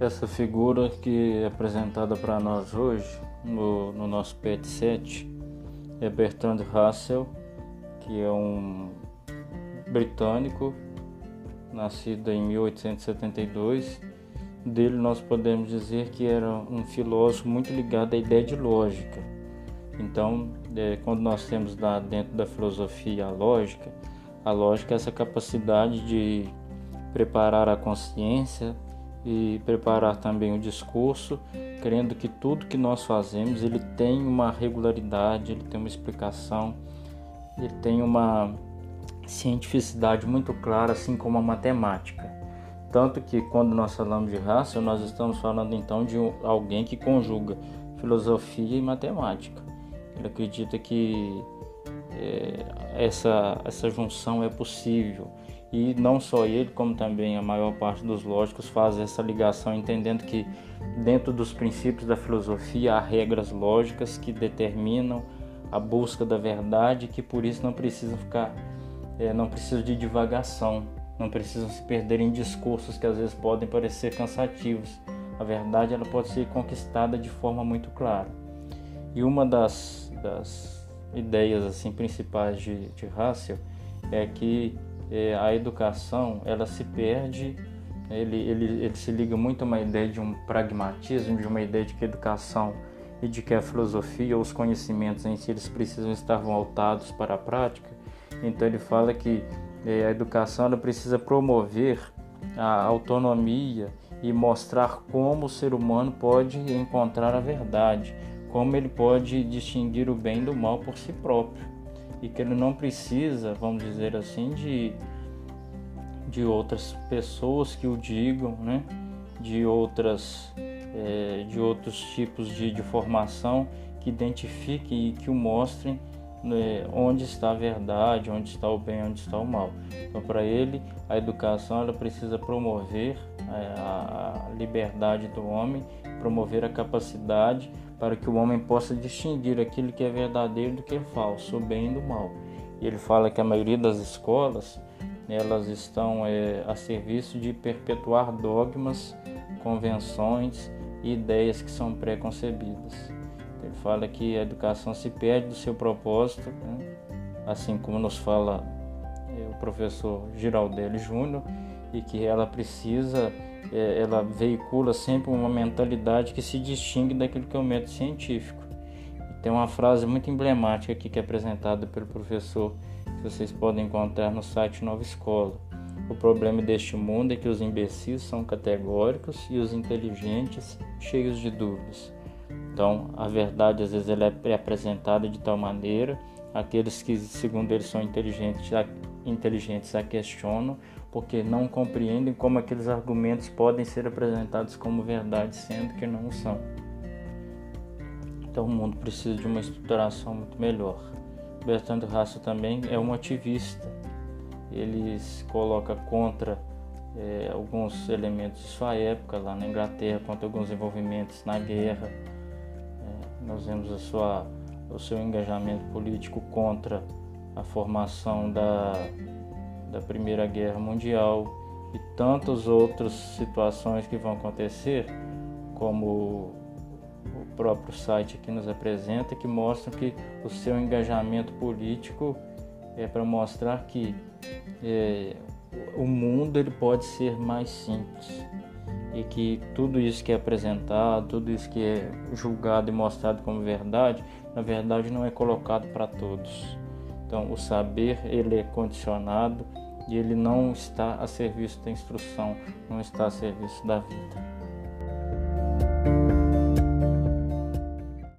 Essa figura que é apresentada para nós hoje no, no nosso PET 7 é Bertrand Russell, que é um britânico nascido em 1872. Dele nós podemos dizer que era um filósofo muito ligado à ideia de lógica. Então, é, quando nós temos dentro da filosofia a lógica, a lógica é essa capacidade de preparar a consciência e preparar também o discurso, crendo que tudo que nós fazemos ele tem uma regularidade, ele tem uma explicação, ele tem uma cientificidade muito clara, assim como a matemática. Tanto que quando nós falamos de raça, nós estamos falando então de alguém que conjuga filosofia e matemática. Ele acredita que é, essa, essa junção é possível e não só ele, como também a maior parte dos lógicos faz essa ligação, entendendo que dentro dos princípios da filosofia há regras lógicas que determinam a busca da verdade, que por isso não precisam ficar, é, não precisam de divagação, não precisam se perder em discursos que às vezes podem parecer cansativos. A verdade ela pode ser conquistada de forma muito clara. E uma das, das ideias assim principais de, de Russell é que é, a educação ela se perde, ele, ele, ele se liga muito a uma ideia de um pragmatismo, de uma ideia de que a educação e de que a filosofia ou os conhecimentos em si eles precisam estar voltados para a prática. Então ele fala que é, a educação ela precisa promover a autonomia e mostrar como o ser humano pode encontrar a verdade, como ele pode distinguir o bem do mal por si próprio e que ele não precisa, vamos dizer assim, de, de outras pessoas que o digam, né? de, outras, é, de outros tipos de, de formação que identifiquem e que o mostrem né, onde está a verdade, onde está o bem, onde está o mal. Então, para ele, a educação ela precisa promover a liberdade do homem, promover a capacidade para que o homem possa distinguir aquilo que é verdadeiro do que é falso, o bem do mal. E ele fala que a maioria das escolas elas estão é, a serviço de perpetuar dogmas, convenções e ideias que são pré-concebidas. Ele fala que a educação se perde do seu propósito, né? assim como nos fala é, o professor Giraldelli Júnior, e que ela precisa é, ela veicula sempre uma mentalidade que se distingue daquilo que é o método científico. E tem uma frase muito emblemática aqui que é apresentada pelo professor, que vocês podem encontrar no site Nova Escola. O problema deste mundo é que os imbecis são categóricos e os inteligentes cheios de dúvidas. Então, a verdade às vezes ela é apresentada de tal maneira, aqueles que segundo eles são inteligentes, inteligentes a questionam, porque não compreendem como aqueles argumentos podem ser apresentados como verdade, sendo que não são. Então o mundo precisa de uma estruturação muito melhor. Bertrand Russell também é um ativista. Ele se coloca contra é, alguns elementos de sua época lá na Inglaterra, contra alguns envolvimentos na guerra. É, nós vemos a sua, o seu engajamento político contra a formação da da Primeira Guerra Mundial e tantas outras situações que vão acontecer, como o próprio site aqui nos apresenta, que mostram que o seu engajamento político é para mostrar que é, o mundo ele pode ser mais simples e que tudo isso que é apresentado, tudo isso que é julgado e mostrado como verdade, na verdade não é colocado para todos. Então, o saber ele é condicionado e ele não está a serviço da instrução, não está a serviço da vida.